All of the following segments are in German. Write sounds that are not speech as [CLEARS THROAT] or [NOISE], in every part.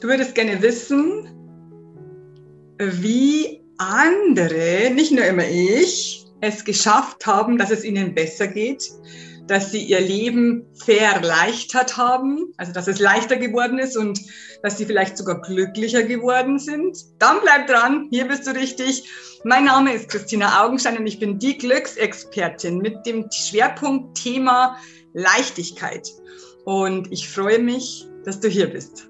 Du würdest gerne wissen, wie andere, nicht nur immer ich, es geschafft haben, dass es ihnen besser geht, dass sie ihr Leben verleichtert haben, also dass es leichter geworden ist und dass sie vielleicht sogar glücklicher geworden sind. Dann bleib dran, hier bist du richtig. Mein Name ist Christina Augenstein und ich bin die Glücksexpertin mit dem Schwerpunkt Thema Leichtigkeit. Und ich freue mich, dass du hier bist.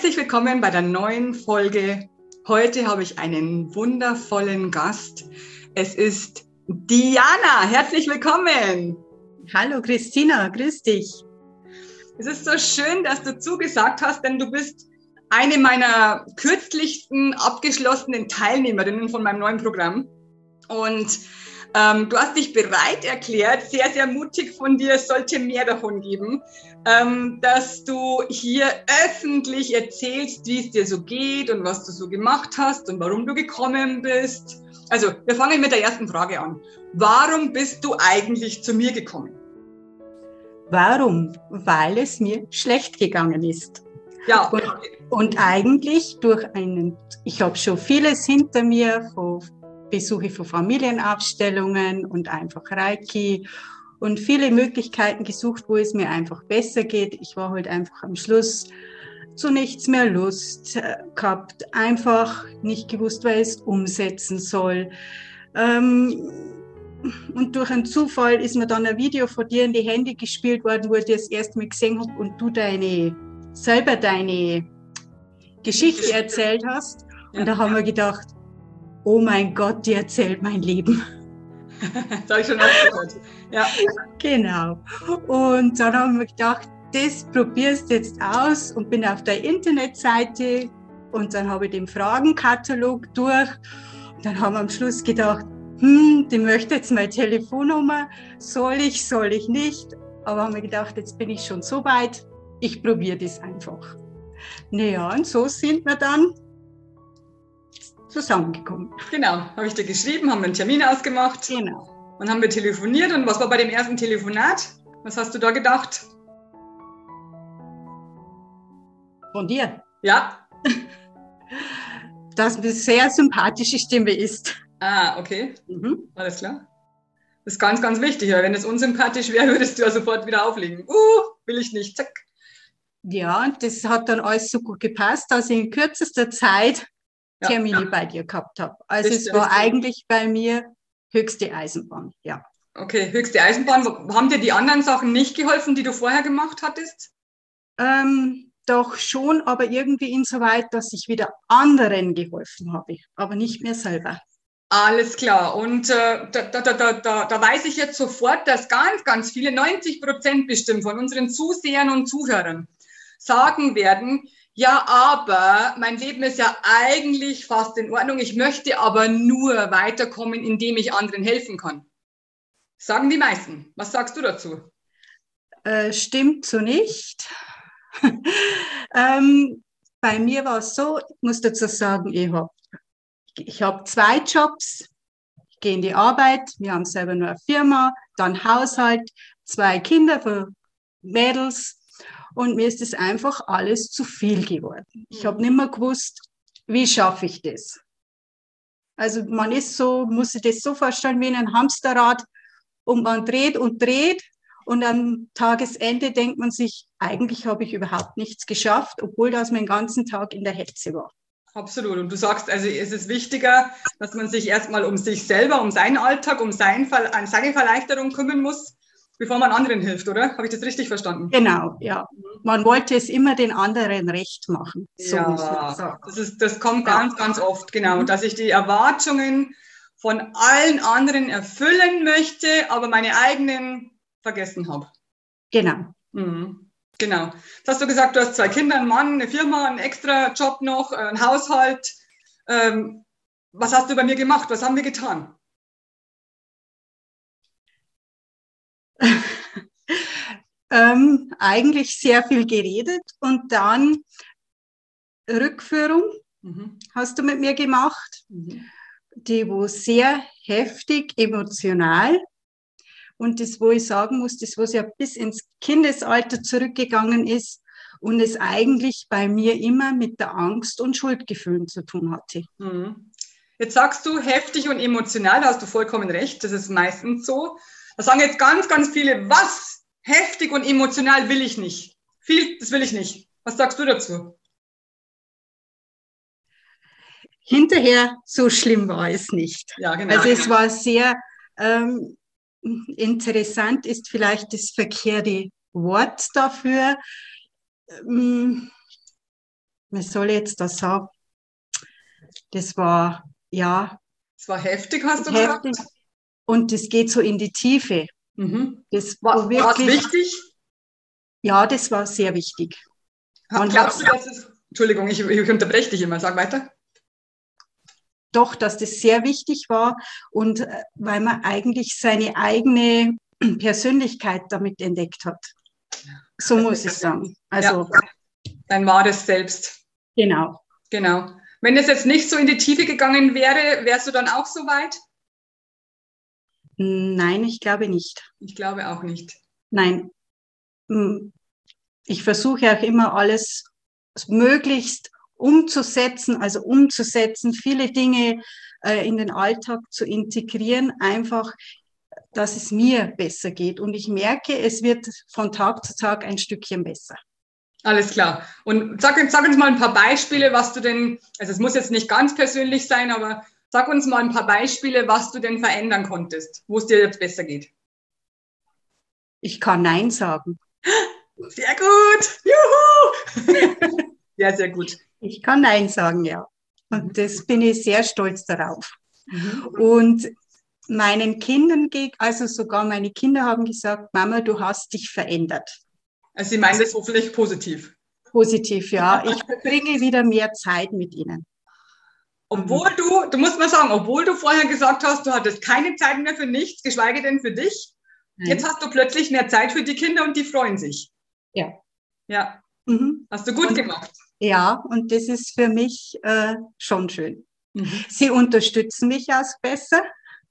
Herzlich willkommen bei der neuen Folge. Heute habe ich einen wundervollen Gast. Es ist Diana. Herzlich willkommen. Hallo Christina, grüß dich. Es ist so schön, dass du zugesagt hast, denn du bist eine meiner kürzlichsten abgeschlossenen Teilnehmerinnen von meinem neuen Programm. Und ähm, du hast dich bereit erklärt, sehr, sehr mutig von dir, es sollte mehr davon geben, ähm, dass du hier öffentlich erzählst, wie es dir so geht und was du so gemacht hast und warum du gekommen bist. Also, wir fangen mit der ersten Frage an. Warum bist du eigentlich zu mir gekommen? Warum? Weil es mir schlecht gegangen ist. Ja. Und, und eigentlich durch einen, ich habe schon vieles hinter mir, von Besuche von Familienaufstellungen und einfach Reiki und viele Möglichkeiten gesucht, wo es mir einfach besser geht. Ich war halt einfach am Schluss zu nichts mehr Lust äh, gehabt, einfach nicht gewusst, wer es umsetzen soll. Ähm, und durch einen Zufall ist mir dann ein Video von dir in die Hände gespielt worden, wo ich das erste Mal gesehen habe und du deine, selber deine Geschichte erzählt hast. Und ja. da haben wir gedacht, oh mein Gott, die erzählt mein Leben. [LAUGHS] das habe ich schon gehört. Ja. Genau. Und dann haben wir gedacht, das probierst du jetzt aus und bin auf der Internetseite und dann habe ich den Fragenkatalog durch. Und dann haben wir am Schluss gedacht, hm, die möchte jetzt meine Telefonnummer. Soll ich, soll ich nicht? Aber haben wir gedacht, jetzt bin ich schon so weit, ich probiere das einfach. Naja, und so sind wir dann zusammengekommen. Genau, habe ich dir geschrieben, haben wir einen Termin ausgemacht. Genau. Und haben wir telefoniert. Und was war bei dem ersten Telefonat? Was hast du da gedacht? Von dir? Ja. [LAUGHS] Dass eine sehr sympathische Stimme ist. Ah, okay. Mhm. Alles klar. Das ist ganz, ganz wichtig, weil wenn es unsympathisch wäre, würdest du ja sofort wieder auflegen. Uh, will ich nicht, zack. Ja, und das hat dann alles so gut gepasst, dass ich in kürzester Zeit Termine ja. bei dir gehabt habe. Also das es war eigentlich bei mir höchste Eisenbahn, ja. Okay, höchste Eisenbahn. Haben dir die anderen Sachen nicht geholfen, die du vorher gemacht hattest? Ähm, doch schon, aber irgendwie insoweit, dass ich wieder anderen geholfen habe, aber nicht mehr selber. Alles klar. Und äh, da, da, da, da, da weiß ich jetzt sofort, dass ganz, ganz viele, 90 Prozent bestimmt von unseren Zusehern und Zuhörern sagen werden, ja, aber mein Leben ist ja eigentlich fast in Ordnung. Ich möchte aber nur weiterkommen, indem ich anderen helfen kann. Sagen die meisten. Was sagst du dazu? Äh, stimmt so nicht. [LAUGHS] ähm, bei mir war es so, ich muss dazu sagen, ich habe ich hab zwei Jobs. Ich gehe in die Arbeit, wir haben selber nur eine Firma, dann Haushalt, zwei Kinder für Mädels und mir ist es einfach alles zu viel geworden. Ich habe nicht mehr gewusst, wie schaffe ich das. Also man ist so, muss sich das so vorstellen wie in einem Hamsterrad und man dreht und dreht und am Tagesende denkt man sich, eigentlich habe ich überhaupt nichts geschafft, obwohl das mein ganzen Tag in der Hetze war. Absolut. Und du sagst, also es ist wichtiger, dass man sich erstmal um sich selber, um seinen Alltag, um sein, seine Verleichterung kümmern muss, bevor man anderen hilft, oder? Habe ich das richtig verstanden? Genau, ja. Man wollte es immer den anderen recht machen. So ja, das, ist, das kommt ganz, ganz oft, genau, mhm. dass sich die Erwartungen von allen anderen erfüllen möchte, aber meine eigenen vergessen habe. Genau. Mhm. Genau. Jetzt hast du gesagt, du hast zwei Kinder, einen Mann, eine Firma, einen extra Job noch, einen Haushalt. Ähm, was hast du bei mir gemacht? Was haben wir getan? [LAUGHS] ähm, eigentlich sehr viel geredet und dann Rückführung mhm. hast du mit mir gemacht, mhm. die wo sehr heftig emotional und das, wo ich sagen muss, das, was ja bis ins Kindesalter zurückgegangen ist und es eigentlich bei mir immer mit der Angst und Schuldgefühlen zu tun hatte. Mhm. Jetzt sagst du heftig und emotional, da hast du vollkommen recht, das ist meistens so. Da sagen jetzt ganz, ganz viele, was heftig und emotional will ich nicht. Viel, das will ich nicht. Was sagst du dazu? Hinterher so schlimm war es nicht. Ja, genau. Also es war sehr ähm, interessant, ist vielleicht das verkehrte Wort dafür. Ähm, was soll ich jetzt das sagen? Das war, ja. Es war heftig, hast du heftig. gesagt? Und das geht so in die Tiefe. Mhm. Das war, war wirklich, wichtig? Ja, das war sehr wichtig. Man Glaubst du, dass es, Entschuldigung, ich, ich unterbreche dich immer, sag weiter. Doch, dass das sehr wichtig war und äh, weil man eigentlich seine eigene [CLEARS THROAT] Persönlichkeit damit entdeckt hat. So muss ich sagen. Also, ja, dein wahres Selbst. Genau. Genau. Wenn es jetzt nicht so in die Tiefe gegangen wäre, wärst du dann auch so weit? Nein, ich glaube nicht. Ich glaube auch nicht. Nein. Hm. Ich versuche auch immer alles möglichst umzusetzen, also umzusetzen, viele Dinge äh, in den Alltag zu integrieren, einfach, dass es mir besser geht. Und ich merke, es wird von Tag zu Tag ein Stückchen besser. Alles klar. Und sag, sag uns mal ein paar Beispiele, was du denn, also es muss jetzt nicht ganz persönlich sein, aber Sag uns mal ein paar Beispiele, was du denn verändern konntest, wo es dir jetzt besser geht. Ich kann Nein sagen. [LAUGHS] Sehr gut. Juhu. [LAUGHS] Sehr, sehr gut. Ich kann Nein sagen, ja. Und das bin ich sehr stolz darauf. Mhm. Und meinen Kindern, also sogar meine Kinder haben gesagt, Mama, du hast dich verändert. Also Sie meinen das hoffentlich positiv. Positiv, ja. Ich verbringe wieder mehr Zeit mit ihnen. Obwohl du, du musst mal sagen, obwohl du vorher gesagt hast, du hattest keine Zeit mehr für nichts, geschweige denn für dich, Nein. jetzt hast du plötzlich mehr Zeit für die Kinder und die freuen sich. Ja. Ja. Mhm. Hast du gut und, gemacht. Ja, und das ist für mich äh, schon schön. Mhm. Sie unterstützen mich auch besser.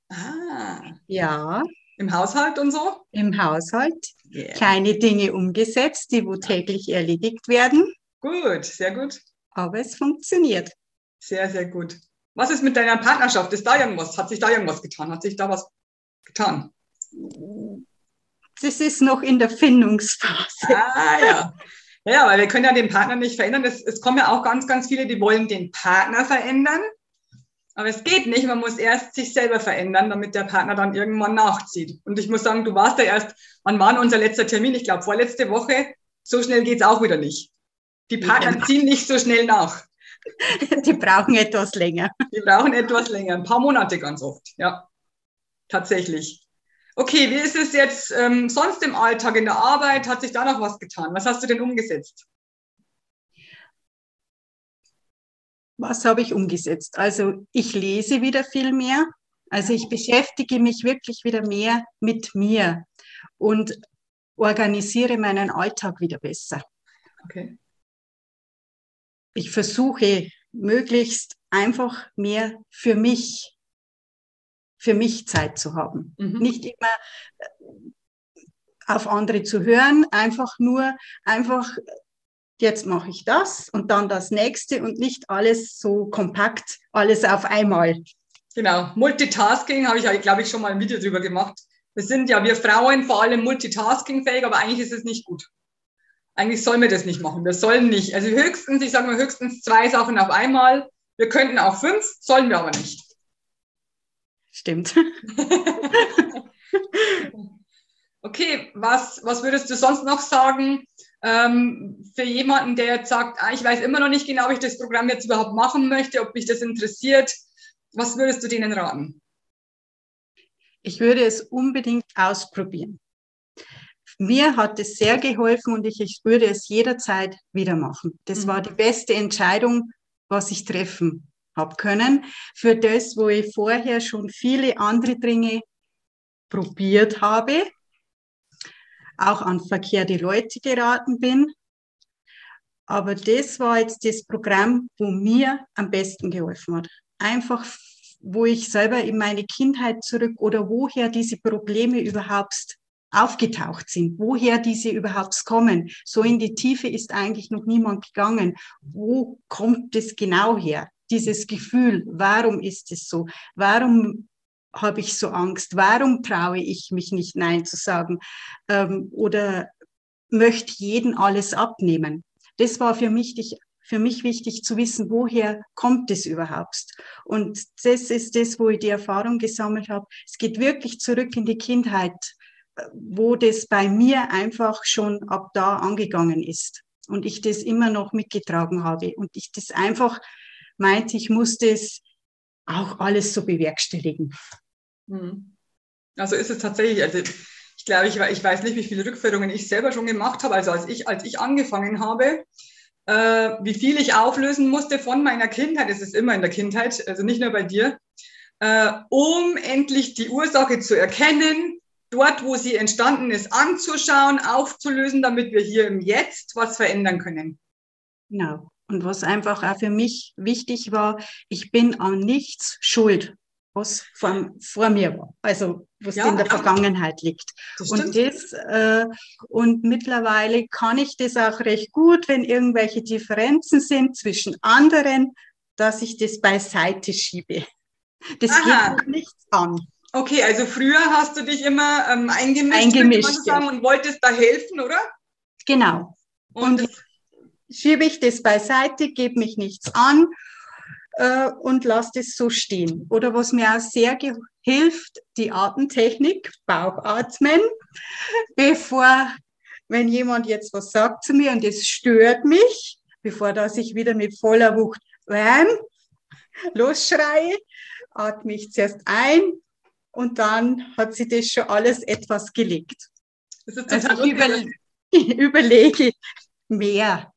Ah. Ja. Im Haushalt und so? Im Haushalt. Yeah. Kleine Dinge umgesetzt, die wo täglich erledigt werden. Gut, sehr gut. Aber es funktioniert. Sehr, sehr gut. Was ist mit deiner Partnerschaft? Ist da irgendwas? Hat sich da irgendwas getan? Hat sich da was getan? Das ist noch in der Findungsphase. Ah, ja. Ja, weil wir können ja den Partner nicht verändern. Es, es kommen ja auch ganz, ganz viele, die wollen den Partner verändern. Aber es geht nicht. Man muss erst sich selber verändern, damit der Partner dann irgendwann nachzieht. Und ich muss sagen, du warst da erst, wann war unser letzter Termin? Ich glaube, vorletzte Woche. So schnell geht es auch wieder nicht. Die Partner ziehen nicht so schnell nach. [LAUGHS] Die brauchen etwas länger. Die brauchen etwas länger, ein paar Monate ganz oft, ja. Tatsächlich. Okay, wie ist es jetzt ähm, sonst im Alltag, in der Arbeit? Hat sich da noch was getan? Was hast du denn umgesetzt? Was habe ich umgesetzt? Also ich lese wieder viel mehr. Also ich beschäftige mich wirklich wieder mehr mit mir und organisiere meinen Alltag wieder besser. Okay ich versuche möglichst einfach mehr für mich, für mich Zeit zu haben. Mhm. Nicht immer äh, auf andere zu hören, einfach nur, einfach, jetzt mache ich das und dann das nächste und nicht alles so kompakt, alles auf einmal. Genau, Multitasking habe ich, glaube ich, schon mal ein Video drüber gemacht. Wir sind ja, wir Frauen vor allem multitaskingfähig, aber eigentlich ist es nicht gut eigentlich sollen wir das nicht machen. Wir sollen nicht. Also höchstens, ich sage mal höchstens zwei Sachen auf einmal. Wir könnten auch fünf, sollen wir aber nicht. Stimmt. [LAUGHS] okay, was, was würdest du sonst noch sagen ähm, für jemanden, der jetzt sagt, ah, ich weiß immer noch nicht genau, ob ich das Programm jetzt überhaupt machen möchte, ob mich das interessiert? Was würdest du denen raten? Ich würde es unbedingt ausprobieren. Mir hat es sehr geholfen und ich, ich würde es jederzeit wieder machen. Das mhm. war die beste Entscheidung, was ich treffen habe können. Für das, wo ich vorher schon viele andere Dinge probiert habe, auch an verkehrte Leute geraten bin. Aber das war jetzt das Programm, wo mir am besten geholfen hat. Einfach, wo ich selber in meine Kindheit zurück oder woher diese Probleme überhaupt aufgetaucht sind, woher diese überhaupt kommen. So in die Tiefe ist eigentlich noch niemand gegangen. Wo kommt es genau her? Dieses Gefühl, warum ist es so? Warum habe ich so Angst? Warum traue ich mich nicht Nein zu sagen? Ähm, oder möchte jeden alles abnehmen? Das war für mich, für mich wichtig zu wissen, woher kommt es überhaupt? Und das ist das, wo ich die Erfahrung gesammelt habe. Es geht wirklich zurück in die Kindheit wo das bei mir einfach schon ab da angegangen ist und ich das immer noch mitgetragen habe und ich das einfach meinte, ich muss das auch alles so bewerkstelligen. Hm. Also ist es tatsächlich, also ich glaube, ich, ich weiß nicht, wie viele Rückführungen ich selber schon gemacht habe, also als ich, als ich angefangen habe, äh, wie viel ich auflösen musste von meiner Kindheit, es ist immer in der Kindheit, also nicht nur bei dir, äh, um endlich die Ursache zu erkennen, dort, wo sie entstanden ist, anzuschauen, aufzulösen, damit wir hier im Jetzt was verändern können. Genau. Und was einfach auch für mich wichtig war, ich bin an nichts schuld, was vor, vor mir war, also was ja, in der Vergangenheit liegt. Das und das äh, und mittlerweile kann ich das auch recht gut, wenn irgendwelche Differenzen sind zwischen anderen, dass ich das beiseite schiebe. Das Aha. geht nichts an. Okay, also früher hast du dich immer ähm, eingemischt, eingemischt sagen, ja. und wolltest da helfen, oder? Genau. Und, und schiebe ich das beiseite, gebe mich nichts an äh, und lasse das so stehen. Oder was mir auch sehr hilft, die Atemtechnik, Bauchatmen, bevor, wenn jemand jetzt was sagt zu mir und es stört mich, bevor dass ich wieder mit voller Wucht wham, losschreie, atme ich zuerst ein und dann hat sie das schon alles etwas gelegt. also ich über, [LAUGHS] überlege mehr.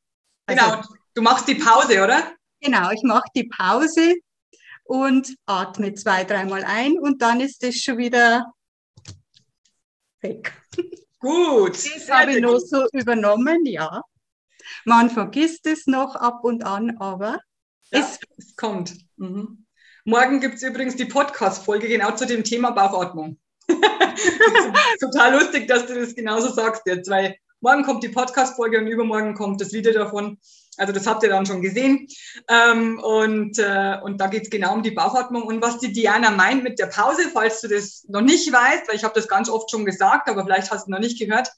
Also, genau, du machst die Pause, oder? Genau, ich mache die Pause und atme zwei, dreimal ein und dann ist das schon wieder weg. Gut. Das habe ich noch so übernommen, ja. Man vergisst es noch ab und an, aber ja, es, es kommt. Mhm. Morgen gibt es übrigens die Podcast-Folge genau zu dem Thema Bauchatmung. [LAUGHS] total lustig, dass du das genauso sagst jetzt, weil morgen kommt die Podcast-Folge und übermorgen kommt das Video davon. Also das habt ihr dann schon gesehen. Ähm, und, äh, und da geht es genau um die Bauchatmung. Und was die Diana meint mit der Pause, falls du das noch nicht weißt, weil ich habe das ganz oft schon gesagt, aber vielleicht hast du noch nicht gehört,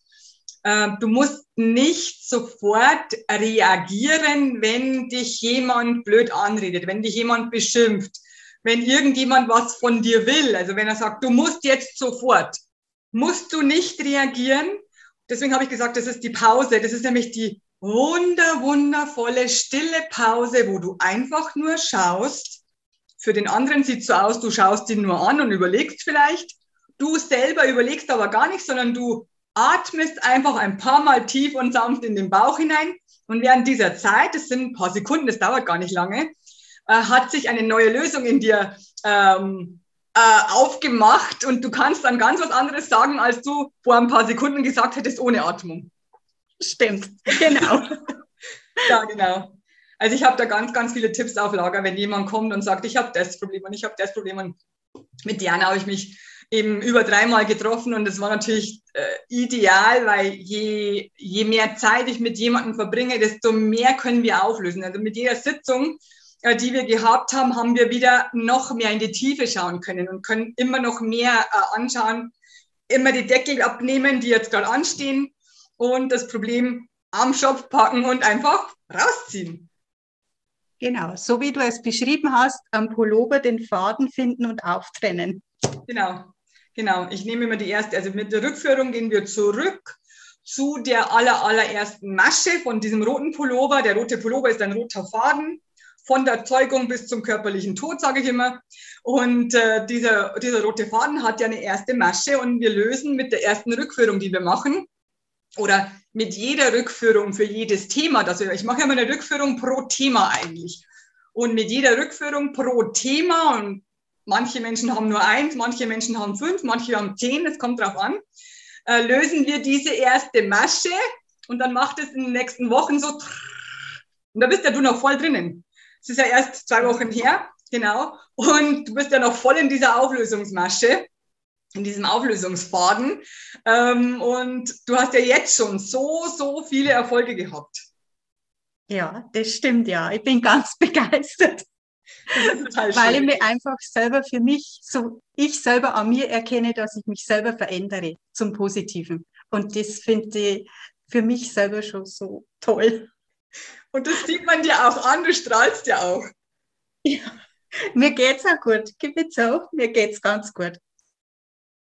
äh, du musst nicht sofort reagieren, wenn dich jemand blöd anredet, wenn dich jemand beschimpft wenn irgendjemand was von dir will, also wenn er sagt, du musst jetzt sofort, musst du nicht reagieren. Deswegen habe ich gesagt, das ist die Pause. Das ist nämlich die wunder, wundervolle, stille Pause, wo du einfach nur schaust. Für den anderen sieht es so aus, du schaust ihn nur an und überlegst vielleicht. Du selber überlegst aber gar nicht, sondern du atmest einfach ein paar Mal tief und sanft in den Bauch hinein. Und während dieser Zeit, das sind ein paar Sekunden, das dauert gar nicht lange, äh, hat sich eine neue Lösung in dir ähm, äh, aufgemacht und du kannst dann ganz was anderes sagen, als du vor ein paar Sekunden gesagt hättest ohne Atmung. Stimmt, genau. [LAUGHS] ja, genau. Also ich habe da ganz, ganz viele Tipps auf Lager, wenn jemand kommt und sagt, ich habe das Problem und ich habe das Problem. Und mit Diana habe ich mich eben über dreimal getroffen und es war natürlich äh, ideal, weil je, je mehr Zeit ich mit jemandem verbringe, desto mehr können wir auflösen. Also mit jeder Sitzung die wir gehabt haben, haben wir wieder noch mehr in die Tiefe schauen können und können immer noch mehr äh, anschauen, immer die Deckel abnehmen, die jetzt gerade anstehen und das Problem am Schopf packen und einfach rausziehen. Genau, so wie du es beschrieben hast, am Pullover den Faden finden und auftrennen. Genau, genau. Ich nehme immer die erste, also mit der Rückführung gehen wir zurück zu der aller, allerersten Masche von diesem roten Pullover. Der rote Pullover ist ein roter Faden von der Zeugung bis zum körperlichen Tod, sage ich immer. Und äh, dieser, dieser rote Faden hat ja eine erste Masche und wir lösen mit der ersten Rückführung, die wir machen, oder mit jeder Rückführung für jedes Thema, das wir, ich mache ja immer eine Rückführung pro Thema eigentlich. Und mit jeder Rückführung pro Thema, und manche Menschen haben nur eins, manche Menschen haben fünf, manche haben zehn, es kommt drauf an, äh, lösen wir diese erste Masche und dann macht es in den nächsten Wochen so. Und da bist ja du noch voll drinnen. Es ist ja erst zwei Wochen her, genau. Und du bist ja noch voll in dieser Auflösungsmasche, in diesem Auflösungsfaden. Ähm, und du hast ja jetzt schon so, so viele Erfolge gehabt. Ja, das stimmt, ja. Ich bin ganz [LAUGHS] begeistert. Weil ich mir einfach selber für mich, so ich selber an mir erkenne, dass ich mich selber verändere zum Positiven. Und das finde ich für mich selber schon so toll. Und das sieht man dir auch an, du strahlst ja auch. Ja, mir geht's auch gut. Gib jetzt auch, mir geht's ganz gut.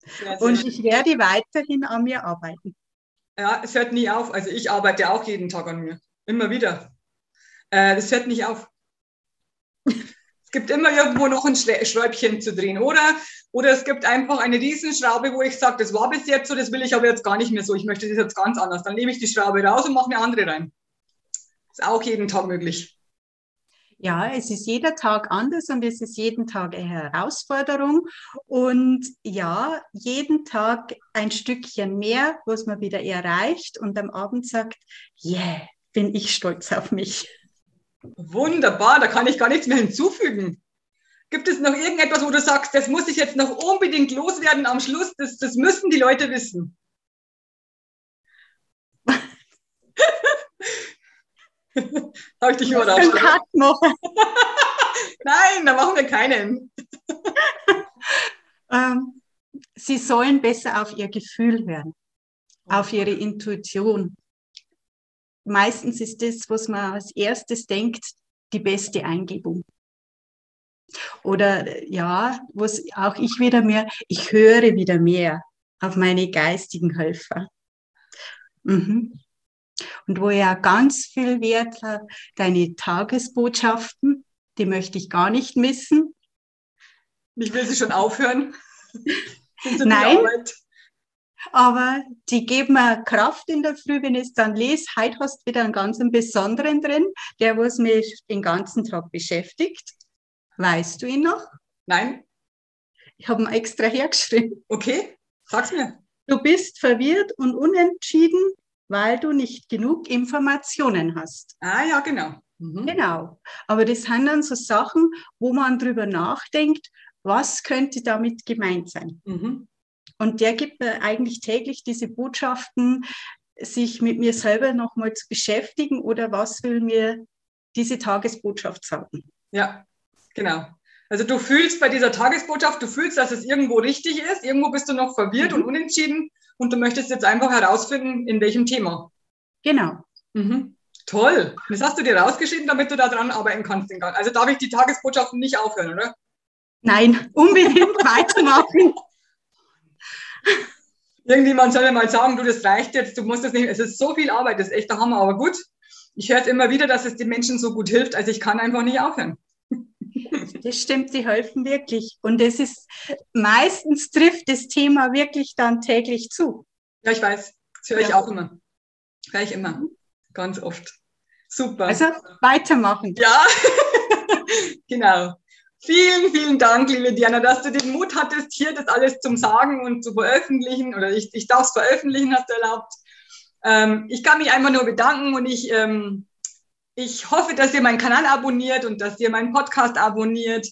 Sehr Und ich werde weiterhin an mir arbeiten. Ja, es hört nie auf. Also ich arbeite auch jeden Tag an mir. Immer wieder. Äh, das hört nicht auf. es gibt immer irgendwo noch ein Schräubchen zu drehen. Oder, oder es gibt einfach eine Riesenschraube, wo ich sage, das war bis jetzt so, das will ich aber jetzt gar nicht mehr so. Ich möchte das jetzt ganz anders. Dann nehme ich die Schraube raus und mache eine andere rein. Ist auch jeden Tag möglich. Ja, es ist jeder Tag anders und es ist jeden Tag eine Herausforderung. Und ja, jeden Tag ein Stückchen mehr, was man wieder erreicht und am Abend sagt, yeah, bin ich stolz auf mich. Wunderbar, da kann ich gar nichts mehr hinzufügen. Gibt es noch irgendetwas, wo du sagst, das muss ich jetzt noch unbedingt loswerden am Schluss? Das, das müssen die Leute wissen. [LAUGHS] Habe ich dich? Cut machen. [LAUGHS] Nein, da machen wir keinen. [LAUGHS] ähm, sie sollen besser auf ihr Gefühl hören, auf ihre Intuition. Meistens ist das, was man als erstes denkt, die beste Eingebung. Oder ja, was auch ich wieder mehr, ich höre wieder mehr auf meine geistigen Helfer. Mhm. Und wo ja ganz viel Wert hat, deine Tagesbotschaften, die möchte ich gar nicht missen. Ich will sie schon aufhören. [LAUGHS] Nein, aber die geben mir Kraft in der Früh, wenn ich es dann lese. Heute hast du wieder einen ganz besonderen drin, der was mich den ganzen Tag beschäftigt. Weißt du ihn noch? Nein. Ich habe ihn extra hergeschrieben. Okay, sag's mir. Du bist verwirrt und unentschieden, weil du nicht genug Informationen hast. Ah ja, genau. Mhm. Genau. Aber das sind dann so Sachen, wo man drüber nachdenkt, was könnte damit gemeint sein. Mhm. Und der gibt mir eigentlich täglich diese Botschaften, sich mit mir selber nochmal zu beschäftigen oder was will mir diese Tagesbotschaft sagen. Ja, genau. Also du fühlst bei dieser Tagesbotschaft, du fühlst, dass es irgendwo richtig ist, irgendwo bist du noch verwirrt mhm. und unentschieden und du möchtest jetzt einfach herausfinden, in welchem Thema. Genau. Mhm. Toll. Das hast du dir rausgeschrieben, damit du daran arbeiten kannst. Also darf ich die Tagesbotschaften nicht aufhören, oder? Nein, [LAUGHS] unbedingt weitermachen. Irgendjemand soll mir mal sagen, du, das reicht jetzt, du musst das nicht, es ist so viel Arbeit, das ist echt der Hammer, aber gut. Ich höre es immer wieder, dass es den Menschen so gut hilft, also ich kann einfach nicht aufhören. [LAUGHS] Das stimmt, sie helfen wirklich. Und es ist, meistens trifft das Thema wirklich dann täglich zu. Ja, ich weiß. Das höre ich ja. auch immer. Höre ich immer. Ganz oft. Super. Also weitermachen. Ja, [LAUGHS] genau. Vielen, vielen Dank, liebe Diana, dass du den Mut hattest, hier das alles zum Sagen und zu veröffentlichen. Oder ich, ich darf es veröffentlichen, hast du erlaubt. Ähm, ich kann mich einfach nur bedanken und ich ähm, ich hoffe, dass ihr meinen Kanal abonniert und dass ihr meinen Podcast abonniert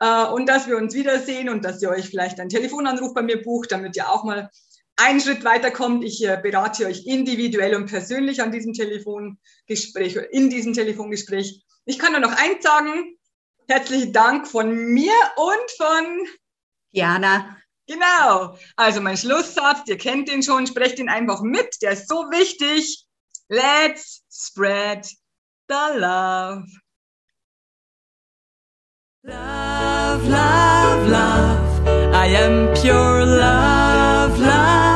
äh, und dass wir uns wiedersehen und dass ihr euch vielleicht einen Telefonanruf bei mir bucht, damit ihr auch mal einen Schritt weiterkommt. Ich äh, berate euch individuell und persönlich an diesem Telefongespräch, in diesem Telefongespräch. Ich kann nur noch eins sagen. Herzlichen Dank von mir und von Jana. Genau. Also mein Schlusssatz, ihr kennt den schon, sprecht ihn einfach mit. Der ist so wichtig. Let's spread the love. Love, love, love. I am pure love, love.